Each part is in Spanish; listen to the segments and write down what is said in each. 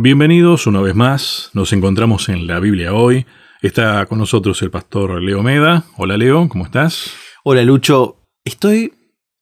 Bienvenidos una vez más, nos encontramos en la Biblia hoy. Está con nosotros el pastor Leo Meda. Hola Leo, ¿cómo estás? Hola Lucho, estoy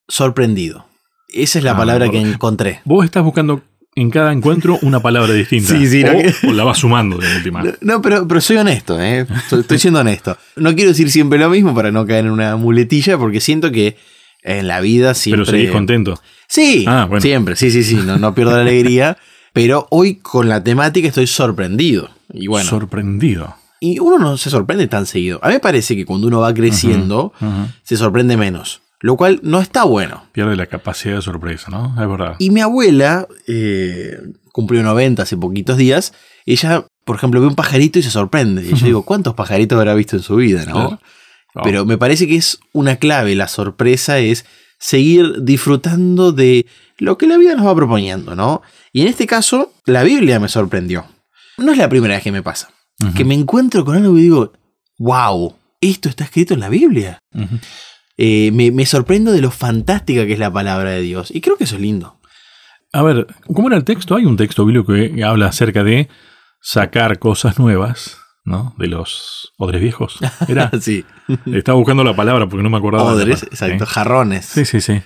sorprendido. Esa es la Ah, palabra que encontré. Vos estás buscando en cada encuentro una palabra distinta. Sí, sí, no o, que- o la vas sumando de última. No, no, pero, pero soy honesto, ¿eh? Estoy, estoy siendo honesto. No quiero decir siempre lo mismo para no caer en una muletilla, porque siento que en la vida siempre. Pero seguís contento. Sí, Ah, bueno. siempre, sí, sí, sí, no, no pierdo la alegría. Pero hoy con la temática estoy sorprendido. Y bueno, Sorprendido. y uno no se sorprende tan seguido. A mí me parece que cuando uno va creciendo, se sorprende menos. Lo cual no está bueno. Pierde la capacidad de sorpresa, ¿no? Es verdad. Y mi abuela eh, cumplió 90 hace poquitos días. Ella, por ejemplo, ve un pajarito y se sorprende. Y yo digo, ¿cuántos pajaritos habrá visto en su vida? ¿no? Claro. Oh, Pero me parece que es una clave. La sorpresa es seguir disfrutando de lo que la vida nos va proponiendo, ¿no? Y en este caso, la Biblia me sorprendió. No es la primera vez que me pasa. Que me encuentro con algo y digo, wow, esto está escrito en la Biblia. Eh, me, me sorprendo de lo fantástica que es la palabra de Dios. Y creo que eso es lindo. A ver, ¿cómo era el texto? Hay un texto bíblico que habla acerca de sacar cosas nuevas, ¿no? De los odres viejos. Era. sí. Estaba buscando la palabra porque no me acordaba. de la Odres, exacto, ¿eh? jarrones. Sí, sí, sí.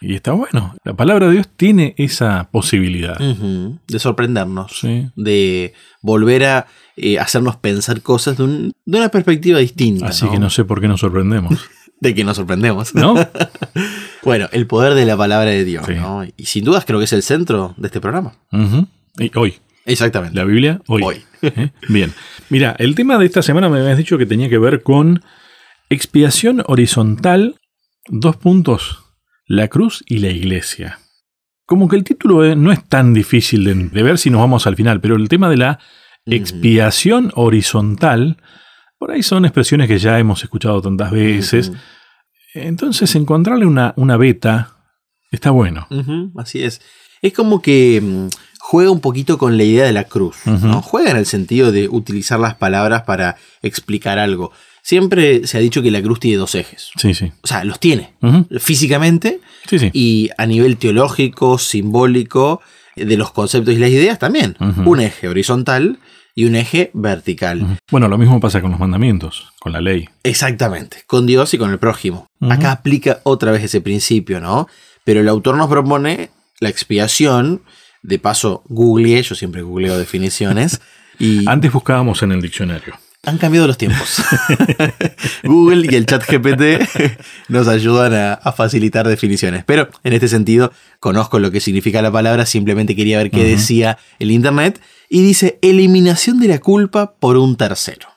Y está bueno. La palabra de Dios tiene esa posibilidad. De sorprendernos. Sí. De volver a eh, hacernos pensar cosas de, un- de una perspectiva distinta. Así que no sé por qué nos sorprendemos. De que nos sorprendemos. ¿No? Bueno, el poder de la palabra de Dios. Sí. ¿no? Y sin dudas creo que es el centro de este programa. Y hoy. Exactamente. La Biblia, hoy. Hoy. ¿Eh? Bien. Mira, el tema de esta semana me habías dicho que tenía que ver con expiación horizontal, dos puntos, la cruz y la iglesia. Como que el título eh, no es tan difícil de, de ver si nos vamos al final, pero el tema de la expiación horizontal, por ahí son expresiones que ya hemos escuchado tantas veces. Entonces, encontrarle una, una beta está bueno. Así es. Es como que mm, juega un poquito con la idea de la cruz. ¿no? Juega en el sentido de utilizar las palabras para explicar algo. Siempre se ha dicho que la cruz tiene dos ejes. Sí, sí. O sea, los tiene. Físicamente Sí, sí. y a nivel teológico, simbólico, de los conceptos y las ideas también. Un eje horizontal y un eje vertical. Bueno, lo mismo pasa con los mandamientos, con la ley. Exactamente, con Dios y con el prójimo. Acá aplica otra vez ese principio, ¿no? Pero el autor nos propone la expiación, de paso googleé, yo siempre googleo definiciones, y Antes buscábamos en el diccionario. Han cambiado los tiempos. Google y el chat GPT nos ayudan a, a facilitar definiciones. Pero en este sentido, conozco lo que significa la palabra, simplemente quería ver qué decía el Internet. Y dice eliminación de la culpa por un tercero.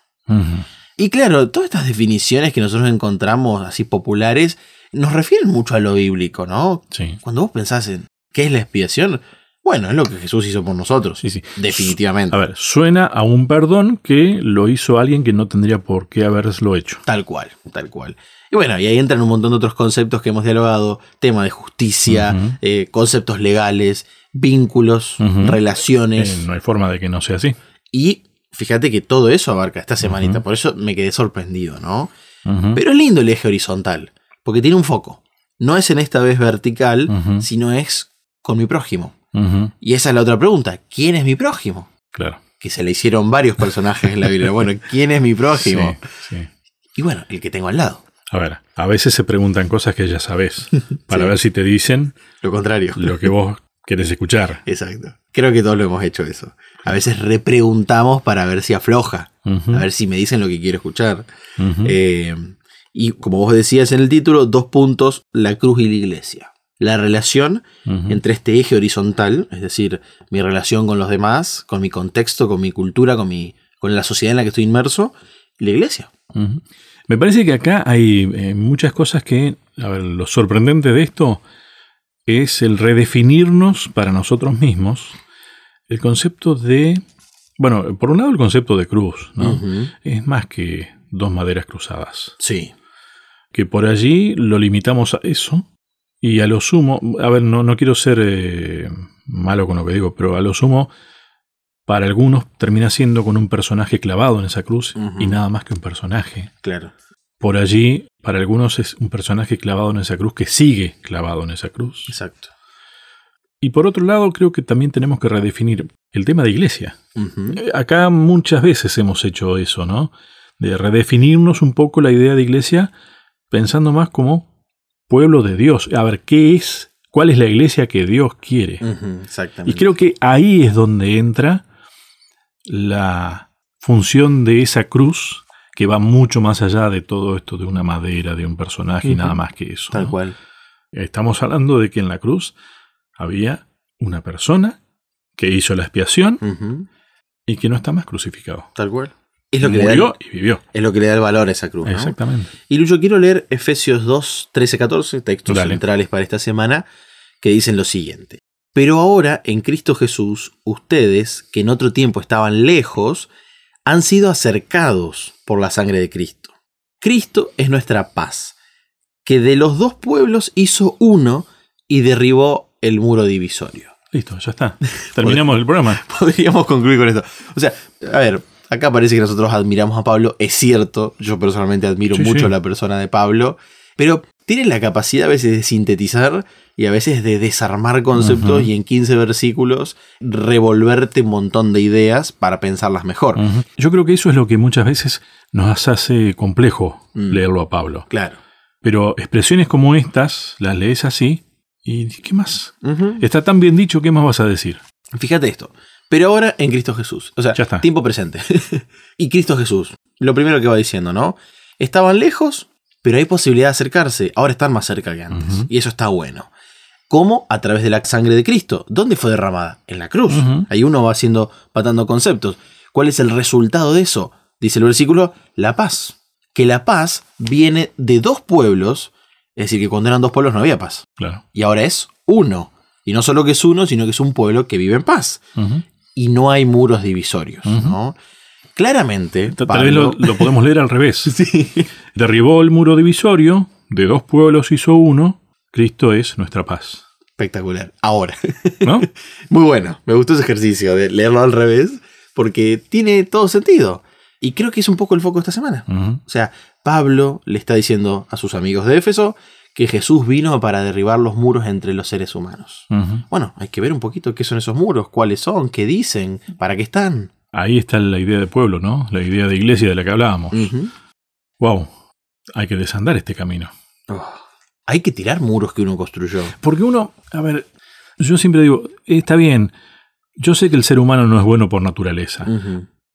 Y claro, todas estas definiciones que nosotros encontramos así populares nos refieren mucho a lo bíblico, ¿no? Sí. Cuando vos pensás en qué es la expiación, bueno, es lo que Jesús hizo por nosotros. Sí, sí. Definitivamente. A ver, suena a un perdón que lo hizo alguien que no tendría por qué haberlo hecho. Tal cual, tal cual. Y bueno, y ahí entran un montón de otros conceptos que hemos dialogado, tema de justicia, eh, conceptos legales, vínculos, relaciones. Eh, no hay forma de que no sea así. Y fíjate que todo eso abarca esta semanita, por eso me quedé sorprendido, ¿no? Pero es lindo el eje horizontal, porque tiene un foco. No es en esta vez vertical, sino es con mi prójimo. Y esa es la otra pregunta. ¿Quién es mi prójimo? Claro. Que se le hicieron varios personajes en la Biblia. Bueno, ¿quién es mi prójimo? Sí, sí. Y bueno, el que tengo al lado. A ver, a veces se preguntan cosas que ya sabes, para Sí. ver si te dicen Lo contrario. lo que vos querés escuchar. Exacto. Creo que todos lo hemos hecho eso. A veces repreguntamos para ver si afloja, a ver si me dicen lo que quiero escuchar. Eh, y como vos decías en el título, dos puntos, la cruz y la iglesia. La relación entre este eje horizontal, es decir, mi relación con los demás, con mi contexto, con mi cultura, con, mi, con la sociedad en la que estoy inmerso, y la iglesia. Me parece que acá hay eh, muchas cosas que, a ver, lo sorprendente de esto es el redefinirnos para nosotros mismos el concepto de, bueno, por un lado el concepto de cruz, ¿no? Es más que dos maderas cruzadas, Sí. que por allí lo limitamos a eso y a lo sumo, a ver, no, no quiero ser eh, malo con lo que digo, pero a lo sumo, para algunos termina siendo con un personaje clavado en esa cruz y nada más que un personaje. Claro. Por allí, para algunos es un personaje clavado en esa cruz que sigue clavado en esa cruz. Exacto. Y por otro lado, creo que también tenemos que redefinir el tema de iglesia. Eh, Acá muchas veces hemos hecho eso, ¿no? De redefinirnos un poco la idea de iglesia pensando más como pueblo de Dios. A ver, ¿qué es? ¿Cuál es la iglesia que Dios quiere? Exactamente. Y creo que ahí es donde entra la función de esa cruz que va mucho más allá de todo esto de una madera, de un personaje y nada más que eso. Tal ¿no? cual. Estamos hablando de que en la cruz había una persona que hizo la expiación y que no está más crucificado. Tal cual. Es lo, que le da, y vivió. es lo que le da el valor a esa cruz. ¿no? Exactamente. Y Lucho, quiero leer Efesios 2, 13, 14, textos Dale. centrales para esta semana, que dicen lo siguiente. Pero ahora, en Cristo Jesús, ustedes, que en otro tiempo estaban lejos, han sido acercados por la sangre de Cristo. Cristo es nuestra paz, que de los dos pueblos hizo uno y derribó el muro divisorio. Listo, ya está. Terminamos el programa. Podríamos concluir con esto. O sea, a ver, acá parece que nosotros admiramos a Pablo. Es cierto, yo personalmente admiro Sí, mucho sí. la persona de Pablo, pero tiene la capacidad a veces de sintetizar y a veces de desarmar conceptos y en 15 versículos revolverte un montón de ideas para pensarlas mejor. Yo creo que eso es lo que muchas veces nos hace complejo Mm. leerlo a Pablo. Claro. Pero expresiones como estas las lees así y ¿qué más? Está tan bien dicho, ¿qué más vas a decir? Fíjate esto. Pero ahora en Cristo Jesús. O sea, Ya está. tiempo presente. y Cristo Jesús. Lo primero que va diciendo, ¿no? Estaban lejos, pero hay posibilidad de acercarse. Ahora están más cerca que antes. Y eso está bueno. ¿Cómo? A través de la sangre de Cristo. ¿Dónde fue derramada? En la cruz. Ahí uno va haciendo, patando conceptos. ¿Cuál es el resultado de eso? Dice el versículo, la paz. Que la paz viene de dos pueblos. Es decir, que cuando eran dos pueblos no había paz. Claro. Y ahora es uno. Y no solo que es uno, sino que es un pueblo que vive en paz. Y no hay muros divisorios. ¿no? Claramente, Tal Pablo- vez lo, lo podemos leer al revés. Sí. Derribó el muro divisorio, de dos pueblos hizo uno, Cristo es nuestra paz. espectacular. Ahora, ¿No? muy bueno. Me gustó ese ejercicio de leerlo al revés porque tiene todo sentido. Y creo que es un poco el foco de esta semana. O sea, Pablo le está diciendo a sus amigos de Éfeso que Jesús vino para derribar los muros entre los seres humanos. Bueno, hay que ver un poquito qué son esos muros, cuáles son, qué dicen, para qué están. Ahí está la idea de pueblo, ¿no? La idea de iglesia de la que hablábamos. Wow, hay que desandar este camino. Oh. Hay que tirar muros que uno construyó. Porque uno, a ver, yo siempre digo, está bien, yo sé que el ser humano no es bueno por naturaleza,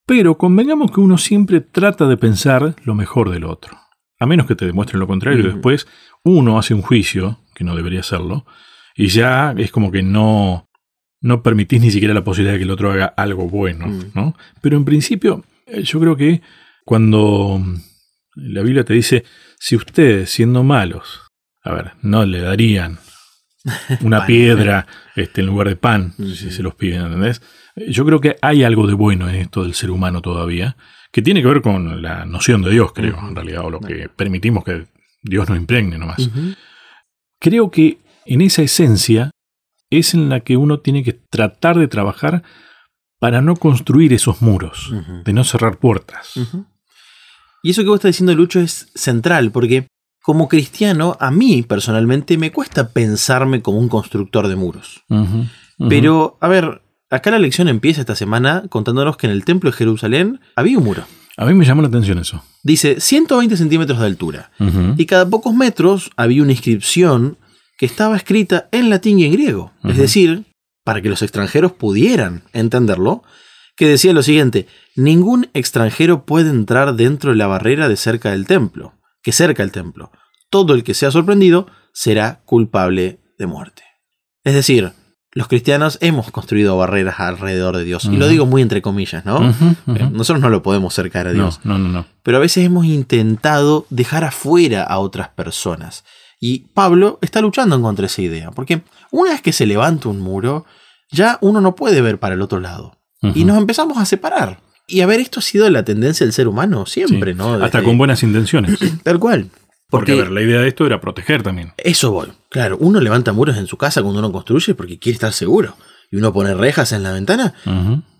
pero convengamos que uno siempre trata de pensar lo mejor del otro. A menos que te demuestren lo contrario, después uno hace un juicio, que no debería hacerlo, y ya es como que no, no permitís ni siquiera la posibilidad de que el otro haga algo bueno, Mm. ¿no? Pero en principio, eh, yo creo que cuando mm, la Biblia te dice, si ustedes, siendo malos, a ver, no le darían una piedra este, en lugar de pan, Ujú. si se los piden, ¿entendés? Yo creo que hay algo de bueno en esto del ser humano todavía, que tiene que ver con la noción de Dios, creo, en realidad, o lo que permitimos que Dios nos impregne nomás. Creo que en esa esencia es en la que uno tiene que tratar de trabajar para no construir esos muros, de no cerrar puertas. Y eso que vos estás diciendo, Lucho, es central, porque como cristiano, a mí personalmente me cuesta pensarme como un constructor de muros. Pero, a ver, acá la lección empieza esta semana contándonos que en el templo de Jerusalén había un muro. A mí me llamó la atención eso. Dice 120 centímetros de altura. Y cada pocos metros había una inscripción que estaba escrita en latín y en griego. Es decir, para que los extranjeros pudieran entenderlo, que decía lo siguiente, ningún extranjero puede entrar dentro de la barrera de cerca del templo, que cerca el templo. Todo el que sea sorprendido será culpable de muerte. Es decir, los cristianos hemos construido barreras alrededor de Dios. Y lo digo muy entre comillas, ¿no? Eh, Nosotros no lo podemos cercar a Dios no, no, no. pero a veces hemos intentado dejar afuera a otras personas. Y Pablo está luchando contra esa idea, porque una vez que se levanta un muro, ya uno no puede ver para el otro lado. Y nos empezamos a separar. Y a ver, esto ha sido la tendencia del ser humano siempre, Sí. ¿no? Hasta con buenas intenciones. Tal cual. Porque, Porque a ver, la idea de esto era proteger también. eso voy. Claro, uno levanta muros en su casa cuando uno construye porque quiere estar seguro. Y uno pone rejas en la ventana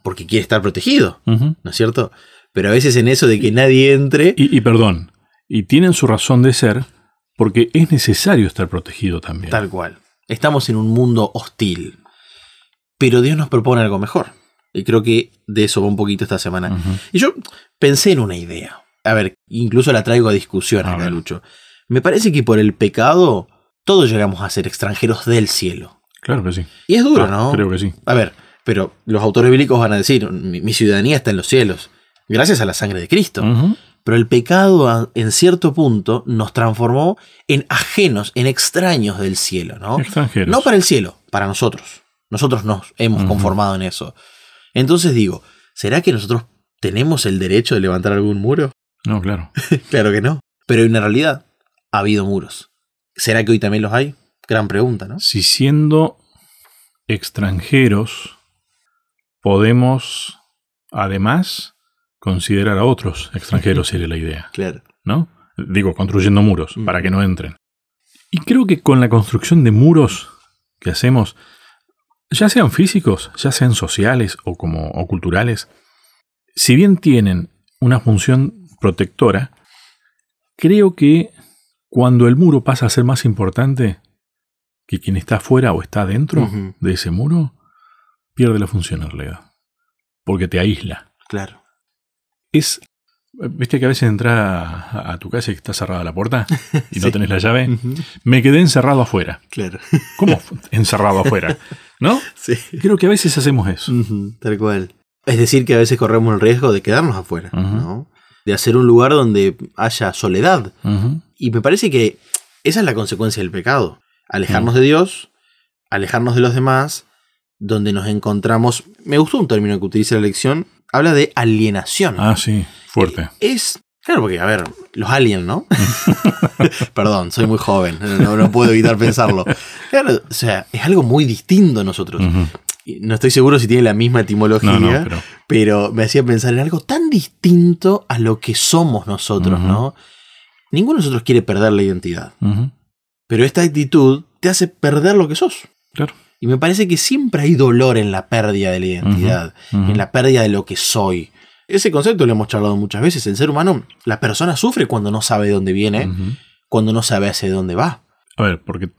porque quiere estar protegido. ¿no es cierto? Pero a veces en eso de que nadie entre... Y, y perdón, y tienen su razón de ser porque es necesario estar protegido también. Tal cual. Estamos en un mundo hostil. Pero Dios nos propone algo mejor. Y creo que de eso va un poquito esta semana. Y yo pensé en una idea. A ver, incluso la traigo a discusión A ver. Lucho. Me parece que por el pecado todos llegamos a ser extranjeros del cielo. Claro que sí. Y es duro, Ah, ¿no? Creo que sí. A ver, pero los autores bíblicos van a decir, mi, mi ciudadanía está en los cielos, gracias a la sangre de Cristo. Pero el pecado en cierto punto nos transformó en ajenos, en extraños del cielo, ¿no? Extranjeros. No para el cielo, para nosotros. Nosotros nos hemos conformado en eso. Entonces digo, ¿será que nosotros tenemos el derecho de levantar algún muro? No, claro. claro que no. Pero en realidad ha habido muros. ¿Será que hoy también los hay? Gran pregunta, ¿no? Si siendo extranjeros podemos además considerar a otros extranjeros, sería la idea, Claro. ¿no? Digo, construyendo muros Mm. para que no entren. Y creo que con la construcción de muros que hacemos, ya sean físicos, ya sean sociales o como o culturales, si bien tienen una función protectora, creo que cuando el muro pasa a ser más importante que quien está afuera o está dentro de ese muro, pierde la función en realidad. Porque te aísla. Claro. Es. ¿Viste que a veces entras a, a tu casa y está cerrada la puerta y no tenés la llave? Me quedé encerrado afuera. Claro. ¿Cómo encerrado afuera? ¿No? sí. Creo que a veces hacemos eso. Tal cual. Es decir, que a veces corremos el riesgo de quedarnos afuera. ¿no? De hacer un lugar donde haya soledad. Y me parece que esa es la consecuencia del pecado. Alejarnos de Dios, alejarnos de los demás, donde nos encontramos. Me gustó un término que utiliza la lección. Habla de alienación. Ah, sí, fuerte. Es. Claro, porque, a ver, los aliens, ¿no? Perdón, soy muy joven, no, no puedo evitar pensarlo. Claro, o sea, es algo muy distinto a nosotros. No estoy seguro si tiene la misma etimología, No, no, pero. pero me hacía pensar en algo tan distinto a lo que somos nosotros. ¿no? Ninguno de nosotros quiere perder la identidad, pero esta actitud te hace perder lo que sos. Claro. Y me parece que siempre hay dolor en la pérdida de la identidad, en la pérdida de lo que soy. Ese concepto lo hemos charlado muchas veces. El ser humano, la persona sufre cuando no sabe de dónde viene, cuando no sabe hacia dónde va. A ver, porque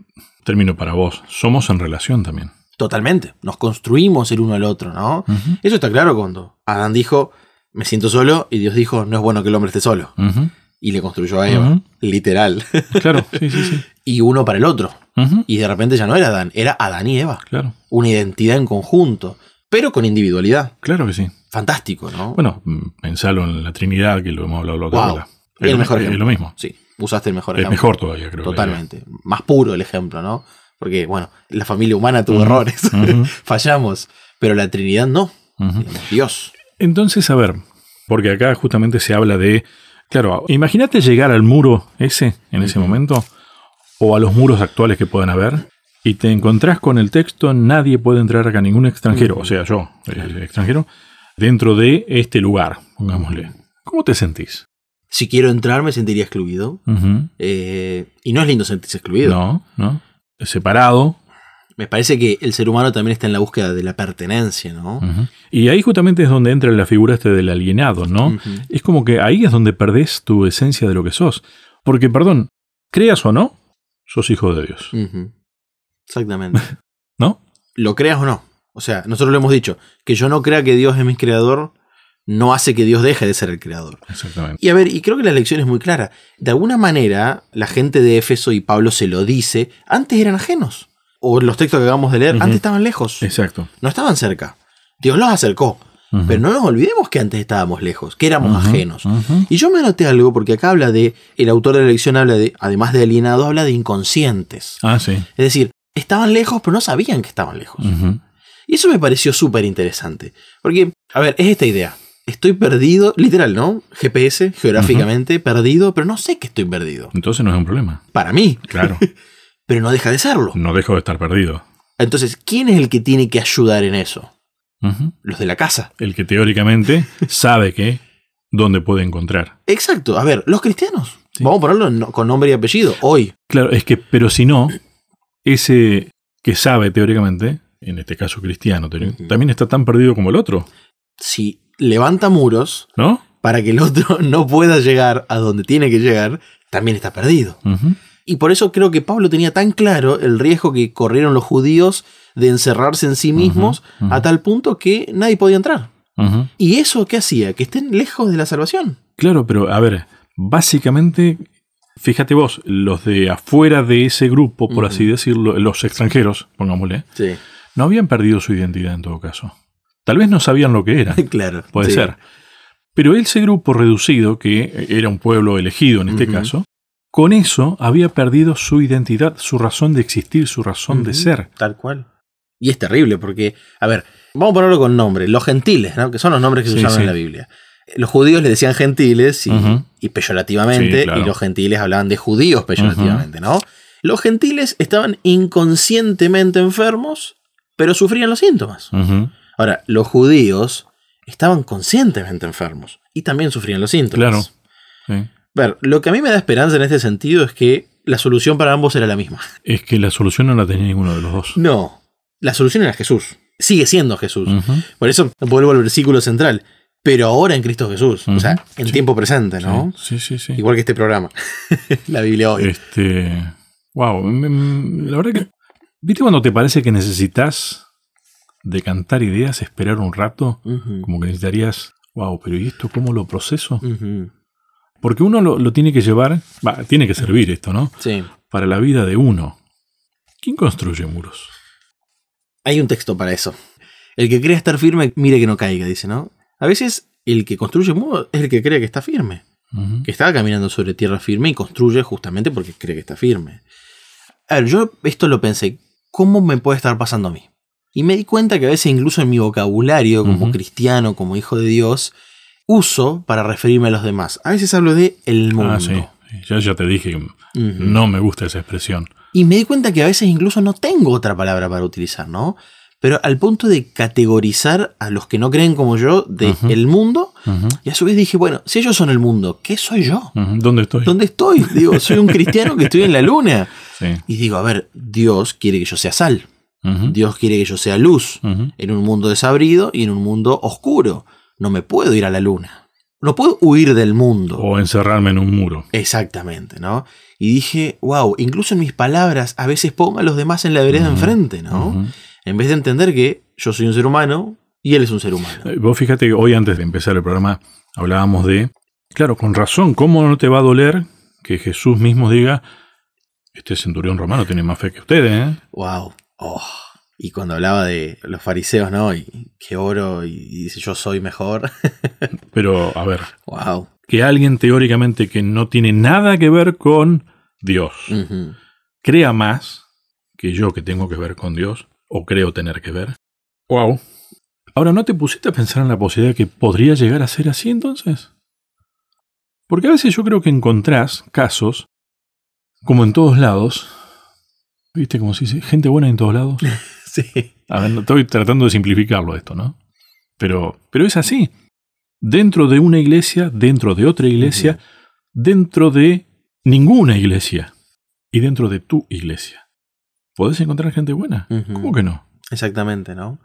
termino para vos. Somos en relación también. Totalmente. Nos construimos el uno al otro, ¿no? Eso está claro cuando Adán dijo, me siento solo, y Dios dijo, no es bueno que el hombre esté solo. Y le construyó a Eva, literal. Claro, sí, sí, sí. y uno para el otro. Y de repente ya no era Adán, era Adán y Eva. Claro, Una identidad en conjunto, pero con individualidad. claro que sí. Fantástico, ¿no? Bueno, mm, pensalo en la Trinidad, que lo hemos hablado la Wow. El Es lo- es mismo. Sí, usaste el mejor Es ejemplo. mejor todavía, creo. que Totalmente. Más puro el ejemplo, ¿no? Porque, bueno, la familia humana tuvo errores, fallamos, pero la Trinidad no. Dios. Entonces, a ver, porque acá justamente se habla de. Claro, imagínate llegar al muro ese en ese momento, o a los muros actuales que puedan haber, y te encontrás con el texto: nadie puede entrar acá, ningún extranjero, o sea, yo, eh, extranjero, dentro de este lugar, pongámosle. ¿Cómo te sentís? Si quiero entrar, me sentiría excluido. Eh, y no es lindo sentirse excluido. No, no. Separado. Me parece que el ser humano también está en la búsqueda de la pertenencia, ¿no? Y ahí justamente es donde entra la figura este del alienado, ¿no? Es como que ahí es donde perdés tu esencia de lo que sos. Porque, perdón, creas o no, sos hijo de Dios. Exactamente. ¿No? Lo creas o no. O sea, nosotros lo hemos dicho, que yo no crea que Dios es mi creador, no hace que Dios deje de ser el creador. Exactamente. Y a ver, y creo que la lección es muy clara. De alguna manera, la gente de Éfeso y Pablo se lo dice, antes eran ajenos. O los textos que acabamos de leer, antes estaban lejos. Exacto. No estaban cerca. Dios los acercó. Pero no nos olvidemos que antes estábamos lejos, que éramos ajenos. Y yo me anoté algo porque acá habla de, el autor de la lección habla de, además de alienados, habla de inconscientes. Ah, sí. Es decir, estaban lejos, pero no sabían que estaban lejos. Y eso me pareció súper interesante. Porque, a ver, es esta idea. Estoy perdido, literal, ¿no? GPS, geográficamente, perdido, pero no sé que estoy perdido. Entonces no es un problema. Para mí, Claro. pero no deja de serlo. No dejo de estar perdido. Entonces, ¿quién es el que tiene que ayudar en eso? Los de la casa. El que teóricamente sabe que dónde puede encontrar. Exacto. A ver, los cristianos. Sí. Vamos a ponerlo con nombre y apellido. Hoy. Claro, es que, pero si no, ese que sabe teóricamente, en este caso cristiano, también está tan perdido como el otro, Si levanta muros ¿no? para que el otro no pueda llegar a donde tiene que llegar, también está perdido. Y por eso creo que Pablo tenía tan claro el riesgo que corrieron los judíos de encerrarse en sí mismos a tal punto que nadie podía entrar. ¿Y eso qué hacía? Que estén lejos de la salvación. Claro, pero a ver, básicamente, fíjate vos, los de afuera de ese grupo, por así decirlo, los extranjeros, pongámosle, Sí, no habían perdido su identidad en todo caso. Tal vez no sabían lo que eran, claro. puede sí. ser. Pero ese grupo reducido, que era un pueblo elegido en este caso, con eso había perdido su identidad, su razón de existir, su razón de ser. Tal cual. Y es terrible porque, a ver, vamos a ponerlo con nombre. Los gentiles, ¿no? que son los nombres que se Sí, usaban sí. en la Biblia. Los judíos le decían gentiles y, Ujú. y peyorativamente, Sí, claro. y los gentiles hablaban de judíos peyorativamente, ¿no? Los gentiles estaban inconscientemente enfermos, pero sufrían los síntomas. Ahora, los judíos estaban conscientemente enfermos y también sufrían los síntomas. Claro. Sí. Ver, lo que a mí me da esperanza en este sentido es que la solución para ambos era la misma. Es que la solución no la tenía ninguno de los dos. No, la solución era Jesús. Sigue siendo Jesús. Por eso vuelvo al versículo central. Pero ahora en Cristo Jesús. O sea, en sí. tiempo presente, ¿no? Sí, sí, sí. Igual que este programa. la Biblia hoy. Este. Wow. La verdad que. ¿Viste cuando te parece que necesitas decantar ideas, esperar un rato? Como que necesitarías. Wow, pero ¿y esto cómo lo proceso? Porque uno lo, lo tiene que llevar. Va, tiene que servir esto, ¿no? Sí. Para la vida de uno. ¿Quién construye muros? Hay un texto para eso. El que cree estar firme, mire que no caiga, dice, ¿no? A veces el que construye muro es el que cree que está firme. Que está caminando sobre tierra firme y construye justamente porque cree que está firme. A ver, yo esto lo pensé, ¿cómo me puede estar pasando a mí? Y me di cuenta que a veces incluso en mi vocabulario como cristiano, como hijo de Dios, uso para referirme a los demás. A veces hablo de el mundo. Ah, sí. Ya, ya te dije que Ujú. no me gusta esa expresión. Y me di cuenta que a veces incluso no tengo otra palabra para utilizar, ¿no? Pero al punto de categorizar a los que no creen como yo de el mundo, y a su vez dije, bueno, si ellos son el mundo, ¿qué soy yo? ¿Dónde estoy? ¿Dónde estoy? Digo, soy un cristiano que estoy en la luna. Sí. Y digo, a ver, Dios quiere que yo sea sal. Dios quiere que yo sea luz. En un mundo desabrido y en un mundo oscuro. No me puedo ir a la luna. No puedo huir del mundo. O encerrarme en un muro. Exactamente, ¿no? Y dije, wow, incluso en mis palabras a veces pongo a los demás en la vereda enfrente, ¿no? En vez de entender que yo soy un ser humano y él es un ser humano. Eh, Vos fíjate que hoy antes de empezar el programa hablábamos de, claro, con razón, ¿cómo no te va a doler que Jesús mismo diga, este centurión romano tiene más fe que ustedes, ¿eh? Wow. Oh. Y cuando hablaba de los fariseos, ¿no? Y que oro y dice yo soy mejor. Pero, a ver, wow. que alguien teóricamente que no tiene nada que ver con Dios crea más que yo que tengo que ver con Dios, o creo tener que ver. Wow. Ahora, ¿no te pusiste a pensar en la posibilidad que podría llegar a ser así entonces? Porque a veces yo creo que encontrás casos, como en todos lados, ¿viste cómo se dice? Gente buena en todos lados. Sí. A ver, estoy tratando de simplificarlo esto, ¿no? Pero, pero es así. Dentro de una iglesia, dentro de otra iglesia, dentro de ninguna iglesia y dentro de tu iglesia. ¿Podés encontrar gente buena? ¿Cómo que no? Exactamente, ¿no?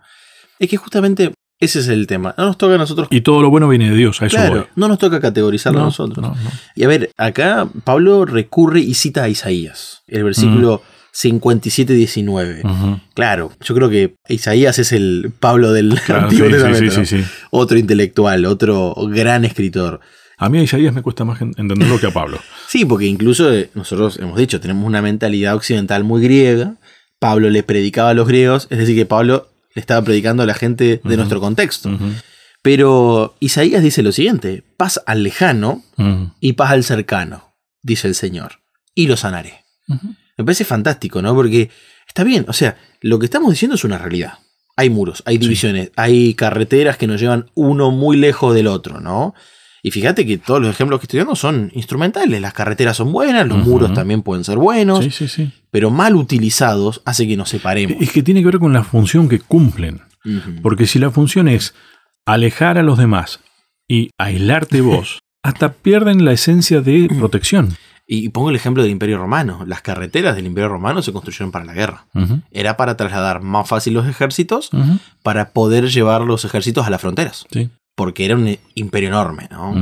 Es que justamente ese es el tema. No nos toca a nosotros. Y todo lo bueno viene de Dios, a eso claro, voy. no nos toca categorizarlo No, a nosotros. no, no. Y a ver, acá Pablo recurre y cita a Isaías, el versículo 57-19. Ujú. Claro, yo creo que Isaías es el Pablo del Claro, Antiguo sí, Testamento, sí, sí. Otro intelectual, otro gran escritor. A mí a Isaías me cuesta más en- entenderlo que a Pablo. Sí, porque incluso eh, nosotros hemos dicho, tenemos una mentalidad occidental muy griega. Pablo le predicaba a los griegos, es decir, que Pablo le estaba predicando a la gente de nuestro contexto. Pero Isaías dice lo siguiente, paz al lejano y paz al cercano, dice el Señor, y lo sanaré. ujú. Me parece fantástico, ¿no? Porque está bien, o sea, lo que estamos diciendo es una realidad. Hay muros, hay divisiones, hay carreteras que nos llevan uno muy lejos del otro, ¿no? Y fíjate que todos los ejemplos que estoy dando son instrumentales. Las carreteras son buenas, los muros también pueden ser buenos, Sí, sí, sí. pero mal utilizados hace que nos separemos. Es que tiene que ver con la función que cumplen. Porque si la función es alejar a los demás y aislarte vos, hasta pierden la esencia de protección. Y pongo el ejemplo del Imperio Romano. Las carreteras del Imperio Romano se construyeron para la guerra. Era para trasladar más fácil los ejércitos, para poder llevar los ejércitos a las fronteras. Sí. Porque era un imperio enorme, ¿no?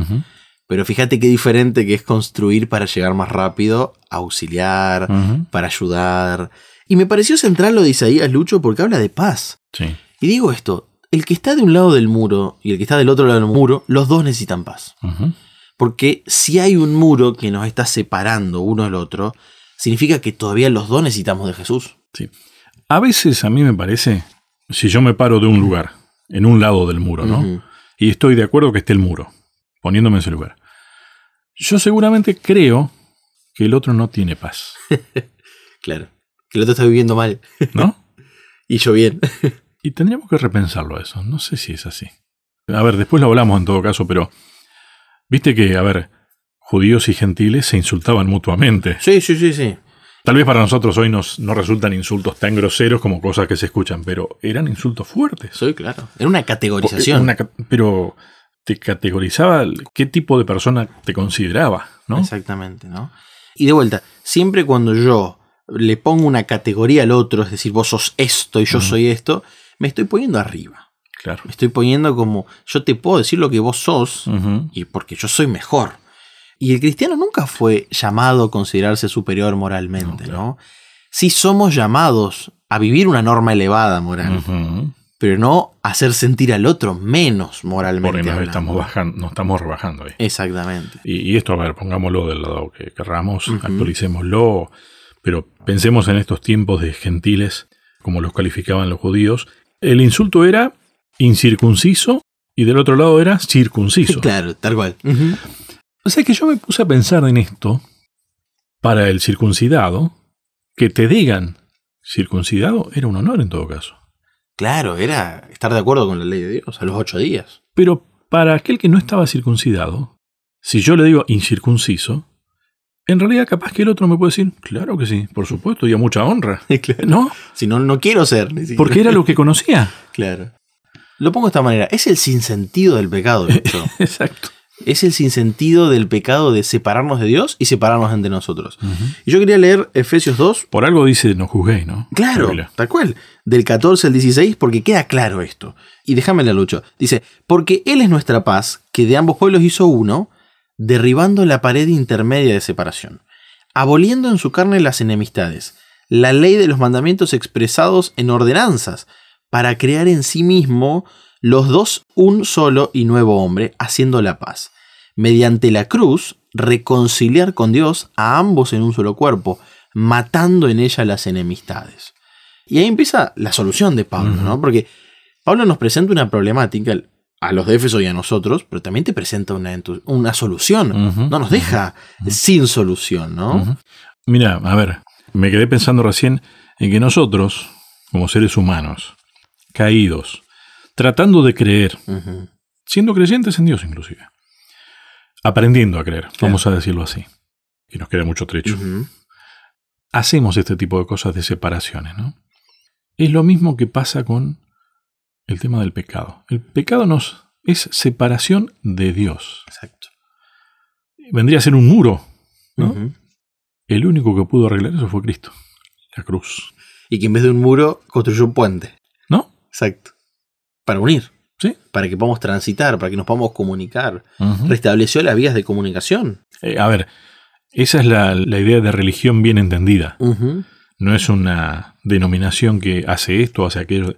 Pero fíjate qué diferente que es construir para llegar más rápido, auxiliar, para ayudar. Y me pareció central lo de Isaías Lucho porque habla de paz. Sí. Y digo esto, el que está de un lado del muro y el que está del otro lado del muro, los dos necesitan paz. Porque si hay un muro que nos está separando uno del otro, significa que todavía los dos necesitamos de Jesús. Sí. A veces a mí me parece, si yo me paro de un lugar, en un lado del muro, ¿no? Y estoy de acuerdo que esté el muro, poniéndome en ese lugar. Yo seguramente creo que el otro no tiene paz, Claro. Que el otro está viviendo mal. ¿no? Y yo bien. Y tendríamos que repensarlo eso. No sé si es así. A ver, después lo hablamos en todo caso, pero viste que, a ver, judíos y gentiles se insultaban mutuamente. Sí, sí, sí, sí. Tal vez para nosotros hoy nos, no resultan insultos tan groseros como cosas que se escuchan, pero eran insultos fuertes. Soy claro. Era una categorización. Una pero te categorizaba qué tipo de persona te consideraba, ¿no? Exactamente, ¿no? Y de vuelta, siempre cuando yo le pongo una categoría al otro, es decir, vos sos esto y yo soy esto, me estoy poniendo arriba. Claro. Me estoy poniendo como, yo te puedo decir lo que vos sos y porque yo soy mejor. Y el cristiano nunca fue llamado a considerarse superior moralmente, No. Sí somos llamados a vivir una norma elevada moral, pero no a hacer sentir al otro menos moralmente. Porque nos estamos, bajando, nos estamos rebajando ahí. Exactamente. Y, y esto, a ver, pongámoslo del lado que querramos, actualicémoslo, pero pensemos en estos tiempos de gentiles, como los calificaban los judíos. El insulto era incircunciso y del otro lado era circunciso. Claro, tal cual. Ujú. O sea que yo me puse a pensar en esto para el circuncidado, que te digan circuncidado era un honor en todo caso. Claro, era estar de acuerdo con la ley de Dios a los ocho días. Pero para aquel que no estaba circuncidado, si yo le digo incircunciso, en realidad capaz que el otro me puede decir, claro que sí, por supuesto, y a mucha honra. ¿No? Si no, no quiero ser. ni siquiera. Porque era lo que conocía. Claro. Lo pongo de esta manera. Es el sinsentido del pecado, Lucho. Exacto. es el sinsentido del pecado de separarnos de Dios y separarnos entre nosotros. Y yo quería leer Efesios 2. Por algo dice no juzguéis, ¿no? Claro, La tal cual. Del 14 al 16, porque queda claro esto. Y déjame leer, Lucho. Dice, porque Él es nuestra paz, que de ambos pueblos hizo uno, derribando la pared intermedia de separación, aboliendo en su carne las enemistades, la ley de los mandamientos expresados en ordenanzas, para crear en sí mismo los dos un solo y nuevo hombre, haciendo la paz. Mediante la cruz, reconciliar con Dios a ambos en un solo cuerpo, matando en ella las enemistades. Y ahí empieza la solución de Pablo, ¿no? Porque Pablo nos presenta una problemática a los de Éfeso y a nosotros, pero también te presenta una, una solución. No nos deja sin solución, ¿no? Mira, a ver, me quedé pensando recién en que nosotros, como seres humanos, caídos, tratando de creer, siendo creyentes en Dios inclusive, aprendiendo a creer, vamos a decirlo así, que nos queda mucho trecho, hacemos este tipo de cosas de separaciones, ¿no? Es lo mismo que pasa con el tema del pecado. El pecado nos es separación de Dios. Exacto. Vendría a ser un muro, ¿no? El único que pudo arreglar eso fue Cristo, la cruz, Y que en vez de un muro construyó un puente. Exacto. Para unir. Sí. Para que podamos transitar, para que nos podamos comunicar. Restableció las vías de comunicación. Eh, a ver, esa es la, la idea de religión bien entendida. No es una denominación que hace esto, hace aquello.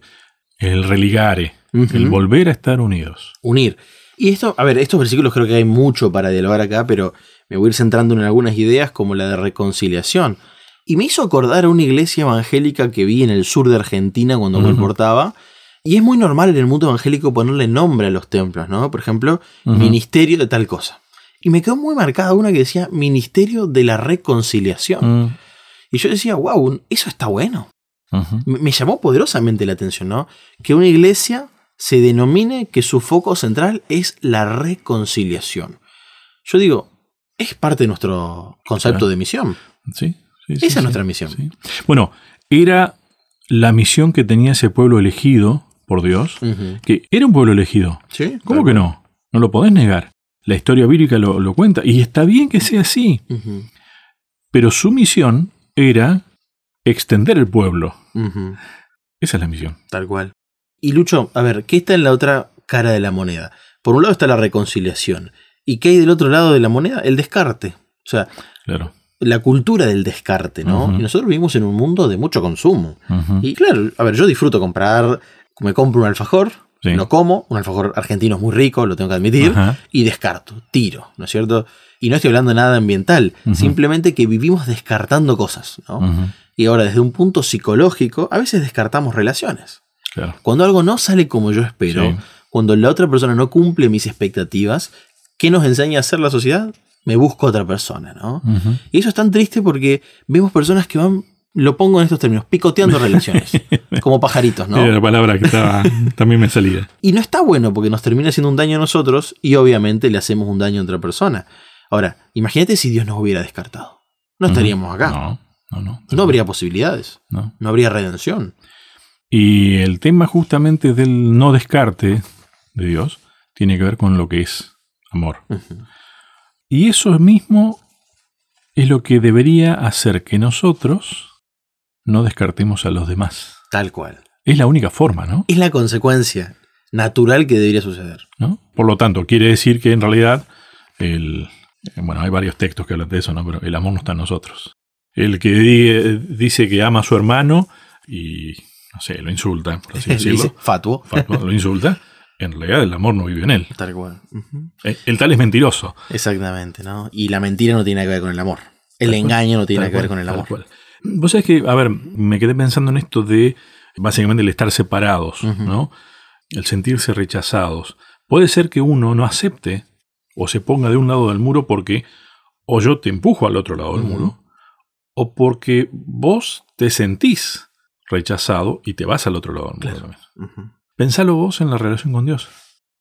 El religare, el volver a estar unidos. unir. Y esto, a ver, estos versículos creo que hay mucho para dialogar acá, pero me voy a ir centrando en algunas ideas como la de reconciliación. Y me hizo acordar a una iglesia evangélica que vi en el sur de Argentina cuando me Ujú. importaba. Y es muy normal en el mundo evangélico ponerle nombre a los templos, ¿no? Por ejemplo, ministerio de tal cosa. Y me quedó muy marcada una que decía ministerio de la reconciliación. Mm, Y yo decía, wow, eso está bueno me me llamó poderosamente la atención, ¿no? Que una iglesia se denomine que su foco central es la reconciliación. Yo digo, es parte de nuestro concepto Claro. de misión. Sí, sí, sí, Esa es nuestra misión. Bueno, era la misión que tenía ese pueblo elegido por Dios, que era un pueblo elegido. ¿Cómo que no? No lo podés negar. La historia bíblica lo, lo cuenta. Y está bien que sea así. Pero su misión era extender el pueblo. Esa es la misión. Tal cual. Y Lucho, a ver, ¿qué está en la otra cara de la moneda? Por un lado está la reconciliación. ¿Y qué hay del otro lado de la moneda? El descarte. O sea, Claro. La cultura del descarte, ¿no? Y nosotros vivimos en un mundo de mucho consumo. Y claro, a ver, yo disfruto comprar, me compro un alfajor, Sí. lo como, un alfajor argentino es muy rico, lo tengo que admitir, y descarto, tiro, ¿no es cierto? Y no estoy hablando de nada ambiental, simplemente que vivimos descartando cosas, ¿no? Y ahora, desde un punto psicológico, a veces descartamos relaciones. Claro. Cuando algo no sale como yo espero, Sí. cuando la otra persona no cumple mis expectativas, ¿qué nos enseña a hacer la sociedad? Me busco otra persona, ¿no? Y eso es tan triste porque vemos personas que van, lo pongo en estos términos, picoteando relaciones, como pajaritos, ¿no? Era la palabra que estaba, también me salía. Y no está bueno porque nos termina haciendo un daño a nosotros y obviamente le hacemos un daño a otra persona. Ahora, imagínate si Dios nos hubiera descartado. No estaríamos acá. No, no, no. No habría posibilidades. No. No habría redención. Y el tema justamente del no descarte de Dios tiene que ver con lo que es amor. Y eso mismo es lo que debería hacer que nosotros no descartemos a los demás. Tal cual. Es la única forma, ¿no? Es la consecuencia natural que debería suceder. ¿No? Por lo tanto, quiere decir que en realidad el bueno, hay varios textos que hablan de eso, ¿no? Pero el amor no está en nosotros. El que di- dice que ama a su hermano y no sé, lo insulta, por así Dice decirlo, fatuo. Fatua, lo insulta, en realidad el amor no vive en él. Tal cual. Eh, El tal es mentiroso. Exactamente, ¿no? Y la mentira no tiene nada que ver con el amor. El Tal cual, engaño no tiene nada que ver cual, con el tal amor. cual. Vos sabés que, a ver, me quedé pensando en esto de básicamente el estar separados. ¿no? El sentirse rechazados. Puede ser que uno no acepte o se ponga de un lado del muro porque o yo te empujo al otro lado del muro o porque vos te sentís rechazado y te vas al otro lado del muro. Claro. Pensalo vos en la relación con Dios.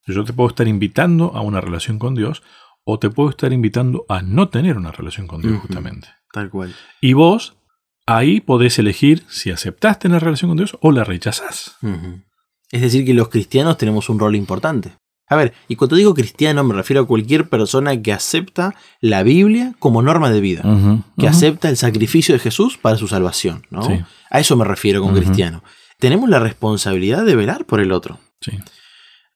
Yo te puedo estar invitando a una relación con Dios o te puedo estar invitando a no tener una relación con Dios justamente. Tal cual. Y vos ahí podés elegir si aceptaste la relación con Dios o la rechazás. Es decir, que los cristianos tenemos un rol importante. A ver, y cuando digo cristiano me refiero a cualquier persona que acepta la Biblia como norma de vida, que acepta el sacrificio de Jesús para su salvación. ¿no? Sí. A eso me refiero con cristiano. Tenemos la responsabilidad de velar por el otro. Sí.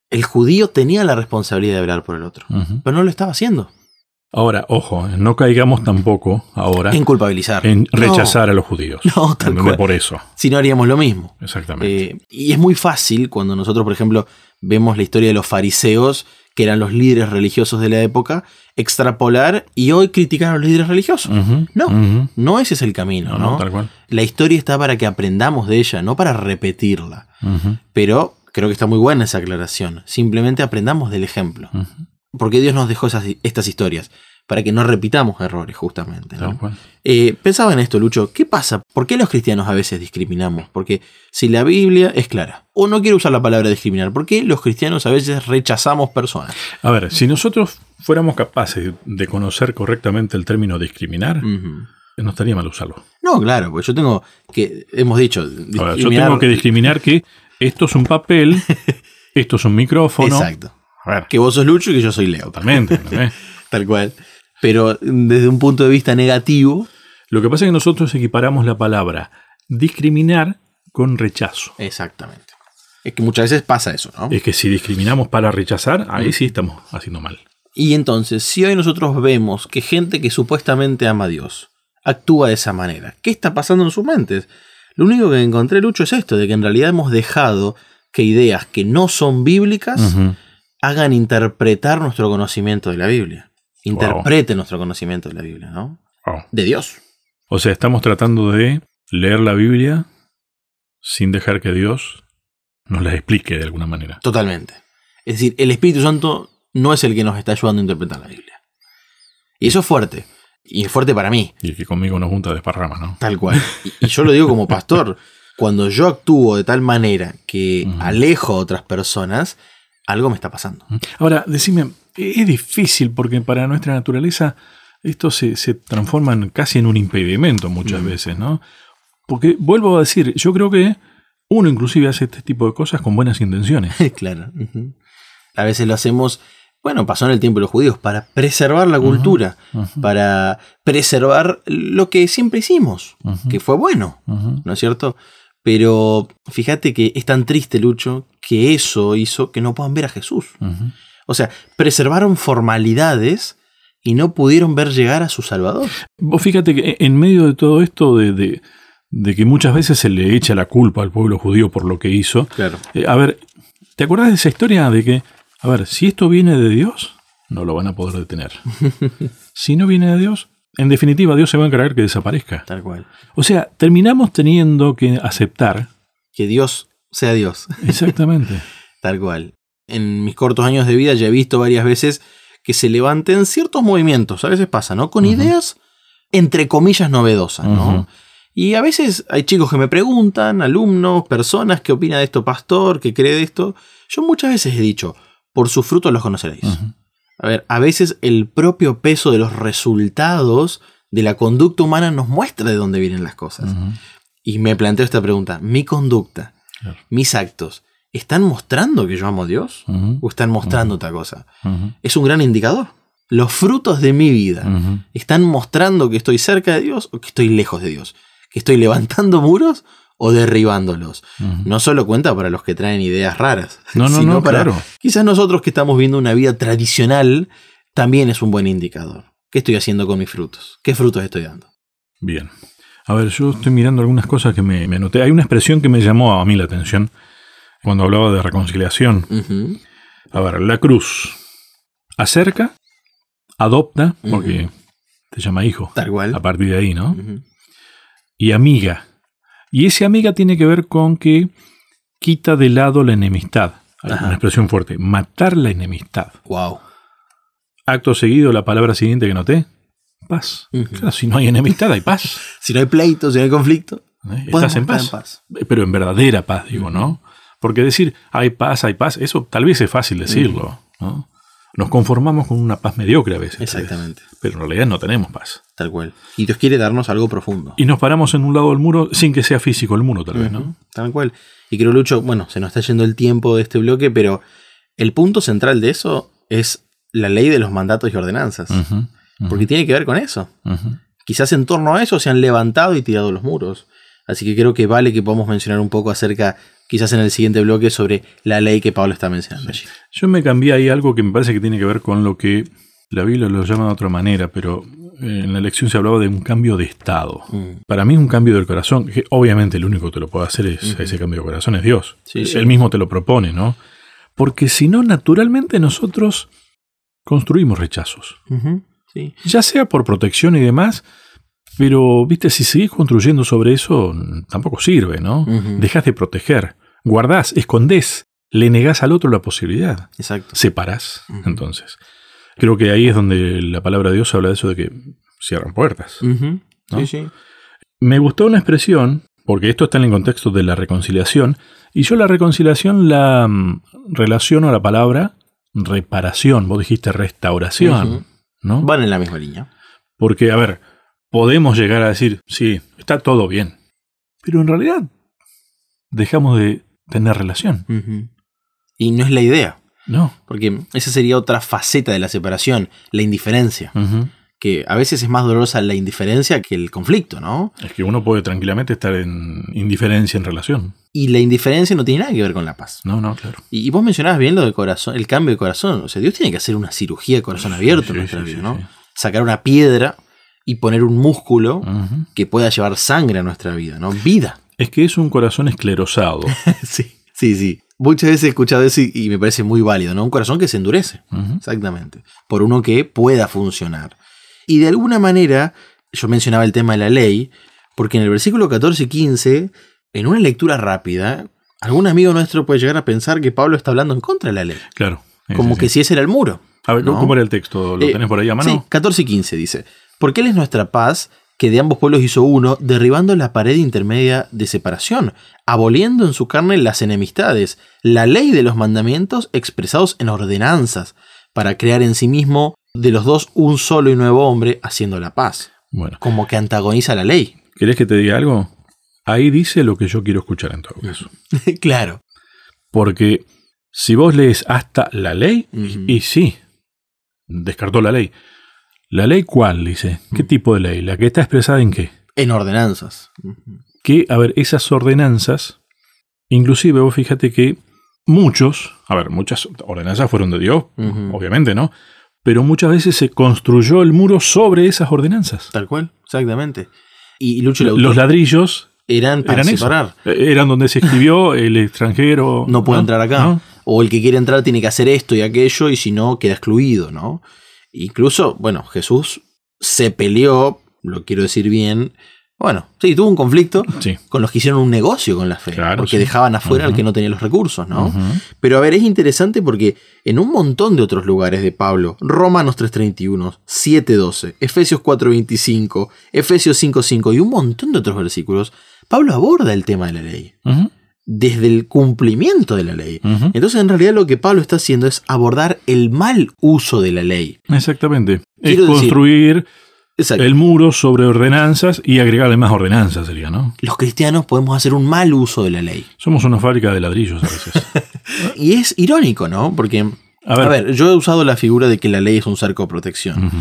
El judío tenía la responsabilidad de velar por el otro, pero no lo estaba haciendo. Ahora, ojo, no caigamos tampoco ahora En culpabilizar. en No, rechazar a los judíos. No, tal. Por eso, si no haríamos lo mismo. exactamente. Eh, y es muy fácil cuando nosotros, por ejemplo, vemos la historia de los fariseos, que eran los líderes religiosos de la época, extrapolar y hoy criticar a los líderes religiosos. No. No ese es el camino, No, ¿no? no, tal cual. La historia está para que aprendamos de ella, no para repetirla. Pero creo que está muy buena esa aclaración. Simplemente aprendamos del ejemplo. Porque Dios nos dejó esas, estas historias. Para que no repitamos errores, justamente. ¿no? Eh, pensaba en esto, Lucho. ¿Qué pasa? ¿Por qué los cristianos a veces discriminamos? Porque si la Biblia es clara, o no quiero usar la palabra discriminar, ¿por qué los cristianos a veces rechazamos personas? A ver, si nosotros fuéramos capaces de conocer correctamente el término discriminar, Ujú. no estaría mal usarlo. No, claro, porque yo tengo que, hemos dicho, ver, yo tengo que discriminar que esto es un papel, esto es un micrófono. Exacto. A ver, Que vos sos Lucho y que yo soy Leo. totalmente. Tal cual. Pero desde un punto de vista negativo, Lo que pasa es que nosotros equiparamos la palabra discriminar con rechazo. exactamente. Es que muchas veces pasa eso, ¿no? Es que si discriminamos para rechazar, ahí sí estamos haciendo mal. Y entonces, si hoy nosotros vemos que gente que supuestamente ama a Dios actúa de esa manera, ¿qué está pasando en sus mentes? Lo único que encontré, Lucho, es esto, de que en realidad hemos dejado que ideas que no son bíblicas hagan interpretar nuestro conocimiento de la Biblia. Interpreten nuestro conocimiento de la Biblia, ¿no? Wow. De Dios. O sea, estamos tratando de leer la Biblia sin dejar que Dios nos la explique de alguna manera. Totalmente. Es decir, el Espíritu Santo no es el que nos está ayudando a interpretar la Biblia. Y eso es fuerte. Y es fuerte para mí. Y que conmigo nos junta desparrama, ¿no? Tal cual. Y, y yo lo digo como pastor. Cuando yo actúo de tal manera que alejo a otras personas, algo me está pasando. Ahora, decime, es difícil porque para nuestra naturaleza esto se, se transforma casi en un impedimento muchas Mm. veces, ¿no? Porque vuelvo a decir, yo creo que uno inclusive hace este tipo de cosas con buenas intenciones. claro. A veces lo hacemos, bueno, pasó en el tiempo de los judíos, para preservar la cultura, para preservar lo que siempre hicimos, que fue bueno. ¿no es cierto? Pero fíjate que es tan triste, Lucho, que eso hizo que no puedan ver a Jesús. O sea, preservaron formalidades y no pudieron ver llegar a su Salvador. Vos fíjate que en medio de todo esto de, de- de que muchas veces se le echa la culpa al pueblo judío por lo que hizo, Claro. eh, a ver, ¿te acordás de esa historia de que, a ver, si esto viene de Dios, no lo van a poder detener? si no viene de Dios, en definitiva Dios se va a encargar que desaparezca. Tal cual. O sea, terminamos teniendo que aceptar, Que Dios sea Dios. exactamente, Tal cual. En mis cortos años de vida ya he visto varias veces que se levanten ciertos movimientos. A veces pasa, ¿no? Con ideas entre comillas novedosas, ¿no? Y a veces hay chicos que me preguntan, alumnos, personas, ¿qué opina de esto, pastor? ¿Qué cree de esto? Yo muchas veces he dicho, por sus frutos los conoceréis. A ver, a veces el propio peso de los resultados de la conducta humana nos muestra de dónde vienen las cosas. Y me planteo esta pregunta, ¿mi conducta, Claro. mis actos, están mostrando que yo amo a Dios? ¿O están mostrando otra cosa? Es un gran indicador. Los frutos de mi vida están mostrando que estoy cerca de Dios o que estoy lejos de Dios. Que estoy levantando muros o derribándolos. No solo cuenta para los que traen ideas raras, No, no, sino no, para claro. quizás nosotros que estamos viendo una vida tradicional también es un buen indicador. ¿Qué estoy haciendo con mis frutos? ¿Qué frutos estoy dando? Bien. A ver, yo estoy mirando algunas cosas que me, me anoté. Hay una expresión que me llamó a mí la atención cuando hablaba de reconciliación. Ujú, A ver, la cruz acerca, adopta, porque te llama hijo, Tal cual. a partir de ahí, ¿no? Y amiga. Y ese amiga tiene que ver con que quita de lado la enemistad. Ajá. una expresión fuerte, matar la enemistad. Wow. Acto seguido, la palabra siguiente que noté, paz. Claro, si no hay enemistad, hay paz. Si no hay pleito, si no hay conflicto, ¿eh? Estás en estar paz. en paz. Pero en verdadera paz, digo, ¿no? Porque decir hay paz, hay paz, eso tal vez es fácil decirlo, ¿no? Nos conformamos con una paz mediocre a veces. Exactamente. Pero en realidad no tenemos paz. Tal cual. Y Dios quiere darnos algo profundo. Y nos paramos en un lado del muro sin que sea físico el muro, tal vez, ¿no? Tal cual. Y creo, Lucho, bueno, se nos está yendo el tiempo de este bloque, pero el punto central de eso es la ley de los mandatos y ordenanzas. Porque tiene que ver con eso. Quizás en torno a eso se han levantado y tirado los muros. Así que creo que vale que podamos mencionar un poco acerca, quizás en el siguiente bloque, sobre la ley que Pablo está mencionando allí. Yo me cambié ahí algo que me parece que tiene que ver con lo que la Biblia lo llama de otra manera, pero eh, en la lección se hablaba de un cambio de estado. Mm, Para mí un cambio del corazón, que obviamente el único que te lo puede hacer es ese cambio de corazón es Dios. Sí, sí. Él mismo te lo propone, ¿no? Porque si no, naturalmente nosotros construimos rechazos. sí. Ya sea por protección y demás, pero, viste, si seguís construyendo sobre eso, tampoco sirve, ¿no? Dejas de proteger, guardás, escondés, le negás al otro la posibilidad, Exacto. separás. Entonces, creo que ahí es donde la palabra de Dios habla de eso de que cierran puertas. ¿no? Sí, sí. Me gustó una expresión, porque esto está en el contexto de la reconciliación, y yo la reconciliación la mm, relaciono a la palabra reparación. Vos dijiste restauración. ¿no? Van en la misma línea. Porque, a ver, podemos llegar a decir, sí, está todo bien, pero en realidad dejamos de tener relación. Y no es la idea. ¿no? Porque esa sería otra faceta de la separación, la indiferencia. Que a veces es más dolorosa la indiferencia que el conflicto, ¿no? Es que uno puede tranquilamente estar en indiferencia en relación. Y la indiferencia no tiene nada que ver con la paz. No, no, claro. Y, y vos mencionabas bien lo del corazón, el cambio de corazón. O sea, Dios tiene que hacer una cirugía de corazón abierto Sí, en nuestra sí, vida, sí, ¿no? Sacar una piedra y poner un músculo que pueda llevar sangre a nuestra vida, ¿no? Vida. Es que es un corazón esclerosado. sí, sí, sí. Muchas veces he escuchado eso y, y me parece muy válido, ¿no? Un corazón que se endurece. Exactamente. Por uno que pueda funcionar. Y de alguna manera, yo mencionaba el tema de la ley, porque en el versículo 14 y 15, en una lectura rápida, algún amigo nuestro puede llegar a pensar que Pablo está hablando en contra de la ley. Claro. Como sí, que sí. si ese era el muro. A ver, ¿no? ¿cómo era el texto? ¿Lo Eh, tenés por ahí a mano? Sí, 14 y 15 dice. Porque Él es nuestra paz, que de ambos pueblos hizo uno, derribando la pared intermedia de separación, aboliendo en su carne las enemistades, la ley de los mandamientos expresados en ordenanzas, para crear en sí mismo de los dos un solo y nuevo hombre, haciendo la paz. Bueno, Como que antagoniza la ley. ¿querés que te diga algo? Ahí dice lo que yo quiero escuchar en todo caso. claro. Porque si vos lees hasta la ley, y sí, descartó la ley. ¿La ley cuál? Dice. ¿Qué tipo de ley? ¿La que está expresada en qué? En ordenanzas. Que, a ver, esas ordenanzas, inclusive vos fíjate que muchos, a ver, muchas ordenanzas fueron de Dios, obviamente, ¿no? Pero muchas veces se construyó el muro sobre esas ordenanzas. Tal cual, exactamente. Y Lucho Los ladrillos eran para eran separar. Eh, Eran donde se escribió el extranjero. No puede entrar acá. ¿No? O el que quiere entrar tiene que hacer esto y aquello, y si no, queda excluido, ¿no? Incluso, bueno, Jesús se peleó, lo quiero decir bien. Bueno, sí, tuvo un conflicto Sí. con los que hicieron un negocio con la fe, Claro, porque sí. dejaban afuera al que no tenía los recursos, ¿no? Pero a ver, es interesante porque en un montón de otros lugares de Pablo, Romanos 3.31, 7.12, Efesios 4.25, Efesios 5.5 y un montón de otros versículos, Pablo aborda el tema de la ley. Desde el cumplimiento de la ley. Entonces en realidad lo que Pablo está haciendo es abordar el mal uso de la ley. Exactamente. Quiero es construir el muro sobre ordenanzas y agregarle más ordenanzas, sería, ¿no? Los cristianos podemos hacer un mal uso de la ley. Somos una fábrica de ladrillos a veces. Y es irónico, ¿no? Porque, A a ver. yo he usado la figura de que la ley es un cerco de protección.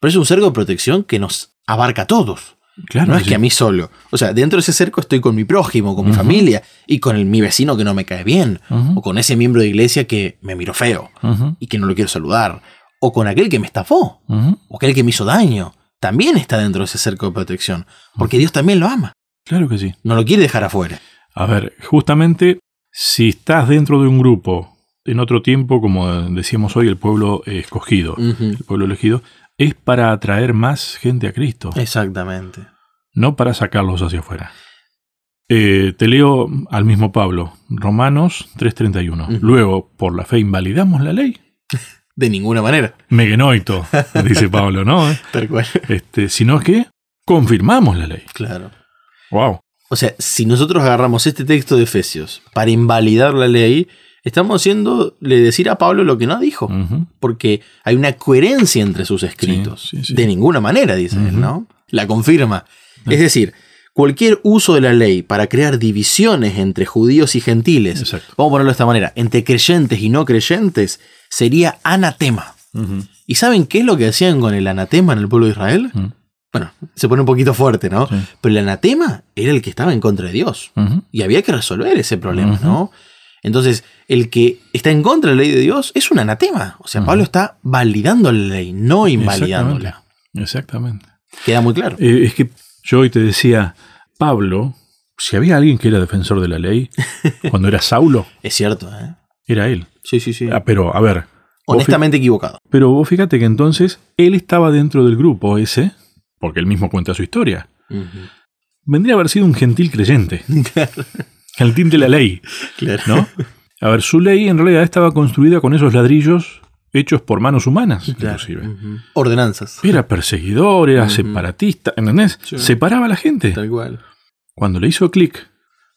Pero es un cerco de protección que nos abarca a todos. Claro. no es sí. que a mí solo. O sea, dentro de ese cerco estoy con mi prójimo, con mi familia y con el- mi vecino que no me cae bien. O con ese miembro de iglesia que me miró feo y que no lo quiero saludar. O con aquel que me estafó. O aquel que me hizo daño. También está dentro de ese cerco de protección. Porque Dios también lo ama. Claro que sí. No lo quiere dejar afuera. A ver, justamente si estás dentro de un grupo, en otro tiempo, como decíamos hoy, el pueblo escogido, el pueblo elegido, es para atraer más gente a Cristo, Exactamente. no para sacarlos hacia afuera. Eh, te leo al mismo Pablo, Romanos 3:31. Ujú. Luego, por la fe invalidamos la ley. De ninguna manera. Megenoito, dice Pablo, ¿no? Tal cual. Este, sino que confirmamos la ley. Claro. Wow. O sea, si nosotros agarramos este texto de Efesios para invalidar la ley, estamos haciéndole decir a Pablo lo que no dijo. Porque hay una coherencia entre sus escritos. Sí, sí, sí. De ninguna manera, dice él. ¿no? La confirma. Es decir, cualquier uso de la ley para crear divisiones entre judíos y gentiles, Exacto. vamos a ponerlo de esta manera, entre creyentes y no creyentes, sería anatema. ¿Y saben qué es lo que hacían con el anatema en el pueblo de Israel? Ujú. Bueno, se pone un poquito fuerte, ¿no? Sí. Pero el anatema era el que estaba en contra de Dios. Y había que resolver ese problema. ¿no? Entonces, el que está en contra de la ley de Dios es un anatema. O sea. Pablo está validando la ley, no invalidándola. Exactamente. Queda muy claro. Eh, es que yo hoy te decía, Pablo, si había alguien que era defensor de la ley, cuando era Saulo, Es cierto, ¿eh? era él. Sí, sí, sí. Ah, pero, a ver. Honestamente equivocado. Pero vos fíjate que entonces él estaba dentro del grupo ese, porque él mismo cuenta su historia. Vendría a haber sido un gentil creyente, Claro, gentil de la ley, claro. ¿no? A ver, su ley en realidad estaba construida con esos ladrillos hechos por manos humanas, Claro. inclusive. Ordenanzas. Era perseguidor, era separatista, ¿entendés? Sí. Separaba a la gente. Tal cual. Cuando le hizo clic,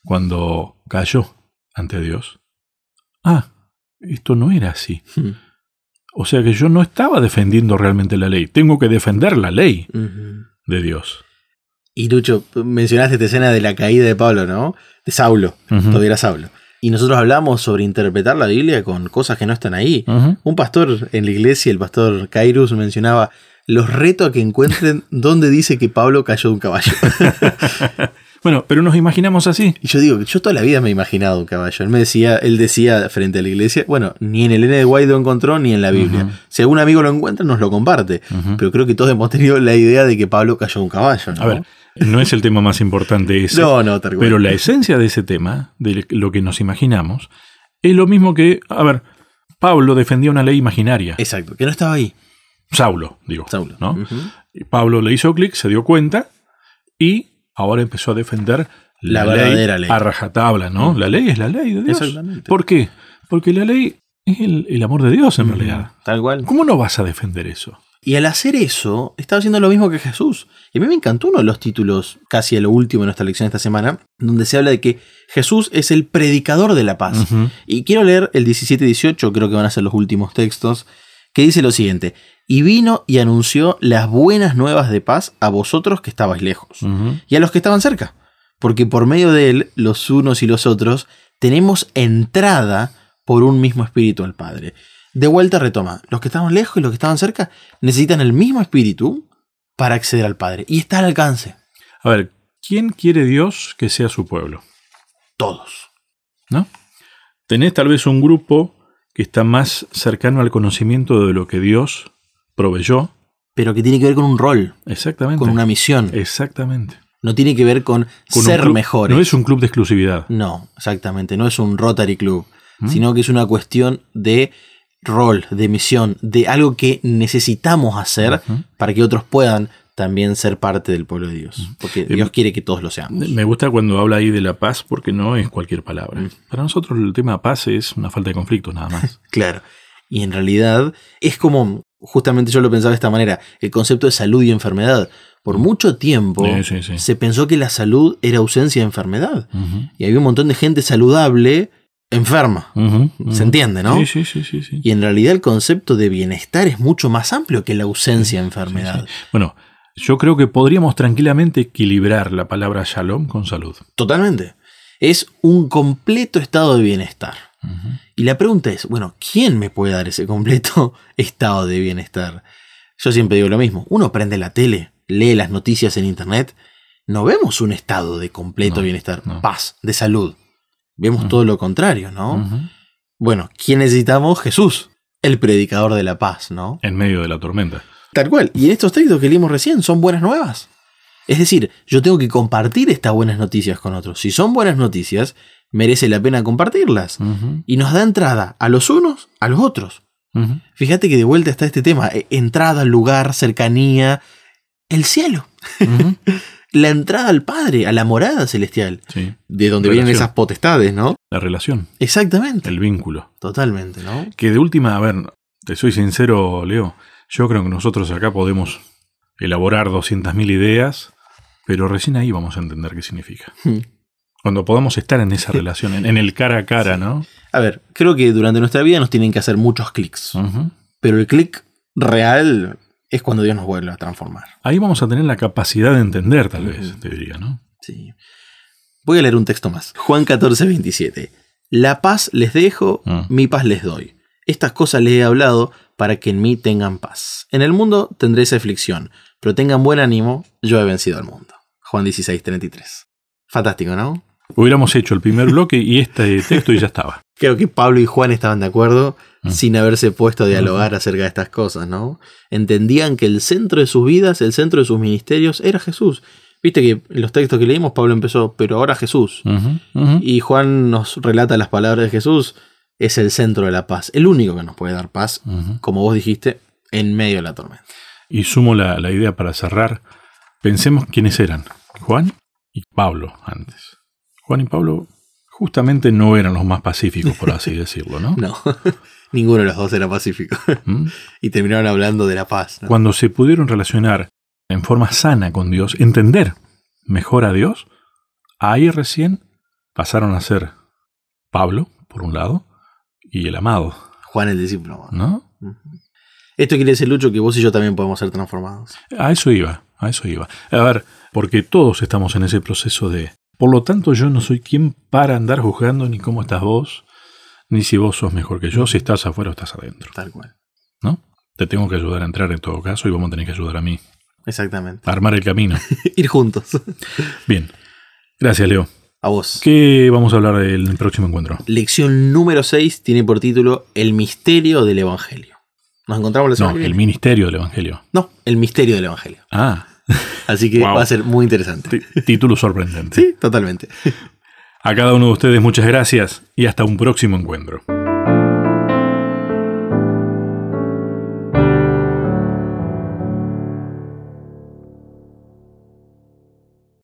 cuando cayó ante Dios, ah, esto no era así. Ujú. O sea que yo no estaba defendiendo realmente la ley, tengo que defender la ley de Dios. Y Lucho, mencionaste esta escena de la caída de Pablo, ¿no? De Saulo. Ujú. Todavía era Saulo. Y nosotros hablamos sobre interpretar la Biblia con cosas que no están ahí. Un pastor en la iglesia, el pastor Kairos, mencionaba los reto a que encuentren dónde dice que Pablo cayó de un caballo. Bueno, pero nos imaginamos así. y yo digo, yo toda la vida me he imaginado un caballo. Él me decía, él decía frente a la iglesia, bueno, ni en el N de White lo encontró ni en la Biblia. Si algún amigo lo encuentra, nos lo comparte. Pero creo que todos hemos tenido la idea de que Pablo cayó un caballo. ¿no? A ver, no es el tema más importante ese, no, no, tal cual. pero la esencia de ese tema, de lo que nos imaginamos, es lo mismo que, a ver, Pablo defendía una ley imaginaria. Exacto, que no estaba ahí. Saulo, digo. Saulo. ¿no? Pablo le hizo clic, se dio cuenta y ahora empezó a defender la, La verdadera ley. a rajatabla, ¿no? La ley es la ley de Dios. Exactamente. ¿Por qué? Porque la ley es el, el amor de Dios en realidad. Tal cual. ¿Cómo no vas a defender eso? Y al hacer eso, estaba haciendo lo mismo que Jesús. Y a mí me encantó uno de los títulos, casi a lo último de nuestra lección esta semana, donde se habla de que Jesús es el predicador de la paz. Y quiero leer el 17 y 18, creo que van a ser los últimos textos, que dice lo siguiente: Y vino y anunció las buenas nuevas de paz a vosotros que estabais lejos, y a los que estaban cerca, porque por medio de él, los unos y los otros, tenemos entrada por un mismo espíritu al Padre. De vuelta retoma, los que estaban lejos y los que estaban cerca necesitan el mismo espíritu para acceder al Padre, y está al alcance, A ver, ¿quién quiere Dios que sea su pueblo? todos. ¿No? Tenés tal vez un grupo que está más cercano al conocimiento de lo que Dios proveyó. Pero que tiene que ver con un rol, Exactamente. con una misión. Exactamente. No tiene que ver con, ser club- mejores. No es un club de exclusividad. No, exactamente. No es un Rotary Club, ¿Mm? sino que es una cuestión de rol, de misión, de algo que necesitamos hacer para que otros puedan también ser parte del pueblo de Dios. Porque Eh, Dios quiere que todos lo seamos. Me gusta cuando habla ahí de la paz porque no es cualquier palabra. Para nosotros el tema paz es una falta de conflicto nada más. Claro. Y en realidad es como, justamente yo lo pensaba de esta manera, el concepto de salud y enfermedad. Por mucho tiempo Sí, sí, sí. se pensó que la salud era ausencia de enfermedad. Y había un montón de gente saludable enferma. Se entiende, ¿no? Sí, sí, sí, sí, sí. Y en realidad el concepto de bienestar es mucho más amplio que la ausencia de enfermedad. Bueno, yo creo que podríamos tranquilamente equilibrar la palabra shalom con salud. Totalmente. Es un completo estado de bienestar. Y la pregunta es, bueno, ¿quién me puede dar ese completo estado de bienestar? Yo siempre digo lo mismo, uno prende la tele, lee las noticias en internet, no vemos un estado de completo No, bienestar, no. paz, de salud. Vemos todo lo contrario, ¿no? Bueno, ¿quién necesitamos? Jesús, el predicador de la paz, ¿no? En medio de la tormenta. Tal cual. Y en estos textos que leímos recién son buenas nuevas. Es decir, yo tengo que compartir estas buenas noticias con otros. Si son buenas noticias, merece la pena compartirlas. Y nos da entrada a los unos, a los otros. Fíjate que de vuelta está este tema, eh, entrada, lugar, cercanía, el cielo, la entrada al Padre, a la morada celestial, Sí, de donde vienen esas potestades, ¿no? la relación, Exactamente, el vínculo. totalmente, ¿no? Que de última, a ver, te soy sincero, Leo, yo creo que nosotros acá podemos elaborar 200.000 ideas, pero recién ahí vamos a entender qué significa. Hmm. Cuando podamos estar en esa relación, en, en el cara a cara, ¿no? A ver, creo que durante nuestra vida nos tienen que hacer muchos clics, pero el clic real es cuando Dios nos vuelve a transformar. Ahí vamos a tener la capacidad de entender, tal vez, Ujú. te diría, ¿no? Sí. Voy a leer un texto más. Juan 14, 27. La paz les dejo, Mm. mi paz les doy. Estas cosas les he hablado para que en mí tengan paz. En el mundo tendréis aflicción, pero tengan buen ánimo, yo he vencido al mundo. Juan 16, 33. Fantástico, ¿no? Hubiéramos hecho el primer bloque y este texto y ya estaba. Creo que Pablo y Juan estaban de acuerdo Mm. sin haberse puesto a dialogar acerca de estas cosas, ¿no? Entendían que el centro de sus vidas, el centro de sus ministerios era Jesús. Viste que en los textos que leímos Pablo empezó, pero ahora Jesús. Y Juan nos relata las palabras de Jesús, es el centro de la paz, el único que nos puede dar paz, como vos dijiste, en medio de la tormenta. Y sumo la, la idea para cerrar. Pensemos quiénes eran. Juan y Pablo antes. Juan y Pablo justamente no eran los más pacíficos, por así decirlo, ¿no? No, ninguno de los dos era pacífico. ¿Mm? y terminaron hablando de la paz. ¿no? Cuando se pudieron relacionar en forma sana con Dios, entender mejor a Dios, ahí recién pasaron a ser Pablo, por un lado, y el amado, Juan el discípulo. ¿no? Esto quiere decir, Lucho, que vos y yo también podemos ser transformados. A eso iba, a eso iba. A ver, porque todos estamos en ese proceso de... Por lo tanto, yo no soy quien para andar juzgando ni cómo estás vos, ni si vos sos mejor que yo, si estás afuera o estás adentro, Tal cual. ¿no? Te tengo que ayudar a entrar en todo caso y vamos a tener que ayudar a mí Exactamente. a armar el camino. Ir juntos. Bien. Gracias, Leo. A vos. ¿Qué vamos a hablar del próximo encuentro? Lección número 6 tiene por título El misterio del Evangelio. ¿Nos encontramos la semana No, el ministerio del Evangelio. No, el misterio del Evangelio. Ah, Así que Wow. va a ser muy interesante. t- título sorprendente. Sí, totalmente. A cada uno de ustedes muchas gracias y hasta un próximo encuentro.